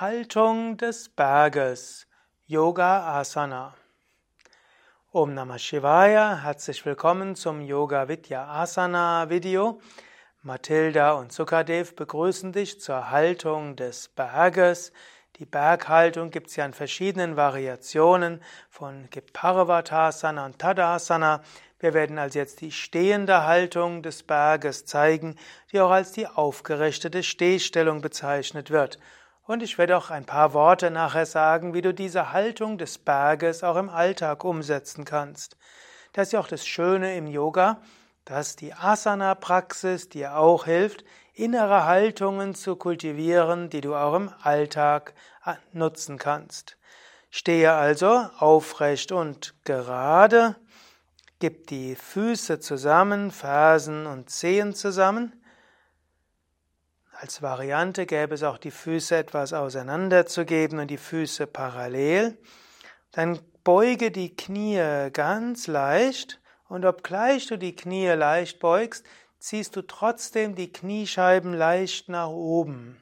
Haltung des Berges, Yoga Asana. Om Namah Shivaya, herzlich willkommen zum Yoga Vidya Asana Video. Mathilda und Sukadev begrüßen dich zur Haltung des Berges. Die Berghaltung gibt es ja in verschiedenen Variationen von gibt Parvatasana und Tadasana. Wir werden also jetzt die stehende Haltung des Berges zeigen, die auch als die aufgerichtete Stehstellung bezeichnet wird. Und ich werde auch ein paar Worte nachher sagen, wie du diese Haltung des Berges auch im Alltag umsetzen kannst. Das ist ja auch das Schöne im Yoga, dass die Asana-Praxis dir auch hilft, innere Haltungen zu kultivieren, die du auch im Alltag äh, nutzen kannst. Stehe also aufrecht und gerade, gib die Füße zusammen, Fersen und Zehen zusammen, als Variante gäbe es auch die Füße etwas auseinanderzugeben und die Füße parallel. Dann beuge die Knie ganz leicht und obgleich du die Knie leicht beugst, ziehst du trotzdem die Kniescheiben leicht nach oben.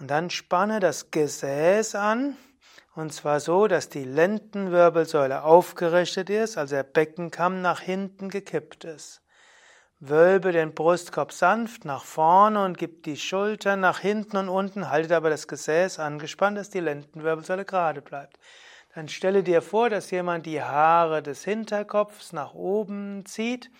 Und dann spanne das Gesäß an, und zwar so, dass die Lendenwirbelsäule aufgerichtet ist, also der Beckenkamm nach hinten gekippt ist. Wölbe den Brustkorb sanft nach vorne und gib die Schultern nach hinten und unten, halte aber das Gesäß angespannt, dass die Lendenwirbelsäule gerade bleibt. Dann stelle dir vor, dass jemand die Haare des Hinterkopfs nach oben zieht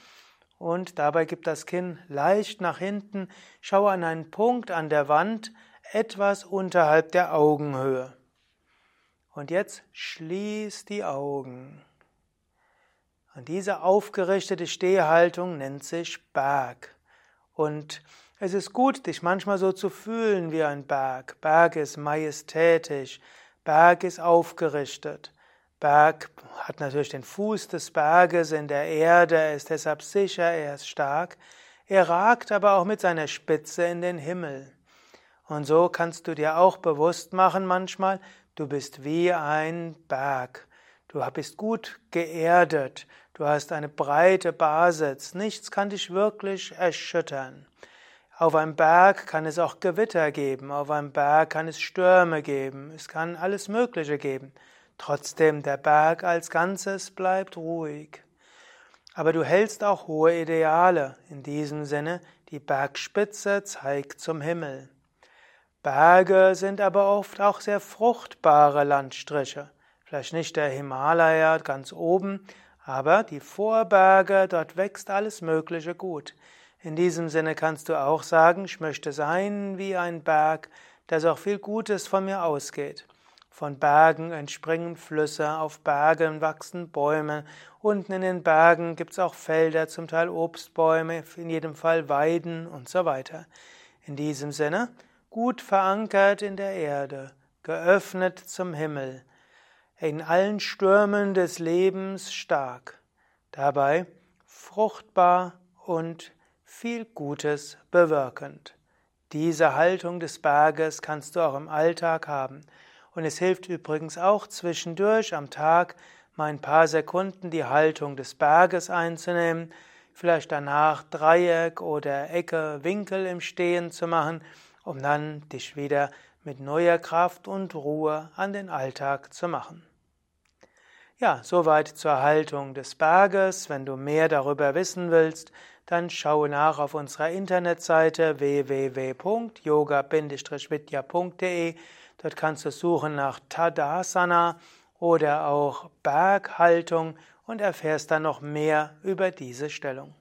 und dabei gibt das Kinn leicht nach hinten. Schaue an einen Punkt an der Wand, etwas unterhalb der Augenhöhe. Und jetzt schließ die Augen. Und diese aufgerichtete Stehhaltung nennt sich Berg. Und es ist gut, dich manchmal so zu fühlen wie ein Berg. Berg ist majestätisch, Berg ist aufgerichtet. Berg hat natürlich den Fuß des Berges in der Erde, er ist deshalb sicher, er ist stark. Er ragt aber auch mit seiner Spitze in den Himmel. Und so kannst du dir auch bewusst machen manchmal, du bist wie ein Berg. Du bist gut geerdet, du hast eine breite Basis, nichts kann dich wirklich erschüttern. Auf einem Berg kann es auch Gewitter geben, auf einem Berg kann es Stürme geben, es kann alles Mögliche geben. Trotzdem, der Berg als Ganzes bleibt ruhig. Aber du hältst auch hohe Ideale. In diesem Sinne, die Bergspitze zeigt zum Himmel. Berge sind aber oft auch sehr fruchtbare Landstriche. Vielleicht nicht der Himalaya ganz oben, aber die Vorberge, dort wächst alles Mögliche gut. In diesem Sinne kannst du auch sagen, ich möchte sein wie ein Berg, dass auch viel Gutes von mir ausgeht. Von Bergen entspringen Flüsse, auf Bergen wachsen Bäume, unten in den Bergen gibt es auch Felder, zum Teil Obstbäume, in jedem Fall Weiden und so weiter. In diesem Sinne, gut verankert in der Erde, geöffnet zum Himmel, in allen Stürmen des Lebens stark, dabei fruchtbar und viel Gutes bewirkend. Diese Haltung des Berges kannst du auch im Alltag haben. Und es hilft übrigens auch zwischendurch am Tag mal ein paar Sekunden die Haltung des Berges einzunehmen, vielleicht danach Dreieck oder Ecke, Winkel im Stehen zu machen, um dann dich wieder mit neuer Kraft und Ruhe an den Alltag zu machen. Ja, soweit zur Haltung des Berges. Wenn du mehr darüber wissen willst, dann schaue nach auf unserer Internetseite www.yoga-vidya.de. Dort kannst du suchen nach Tadasana oder auch Berghaltung und erfährst dann noch mehr über diese Stellung.